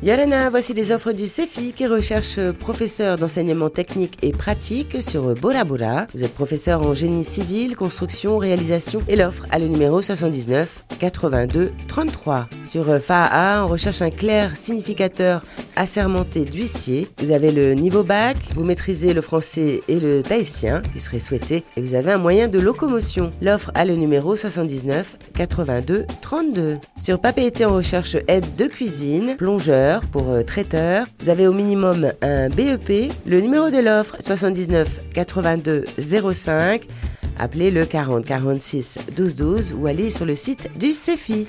Yolana, voici les offres du CEFI qui recherche professeur d'enseignement technique et pratique sur Bora Bora. Vous êtes professeur en génie civil, construction, réalisation et l'offre à le numéro 79 82 33. Sur FAA, on recherche un clair significateur assermenté d'huissier. Vous avez le niveau bac, vous maîtrisez le français et le tahitien qui serait souhaité et vous avez un moyen de locomotion. L'offre à le numéro 79 82 32. Sur Papeete, on recherche aide de cuisine, plongeur pour euh, traiteur. Vous avez au minimum un BEP. Le numéro de l'offre 79 82 05. Appelez le 40 46 12 12 ou allez sur le site du CEFI.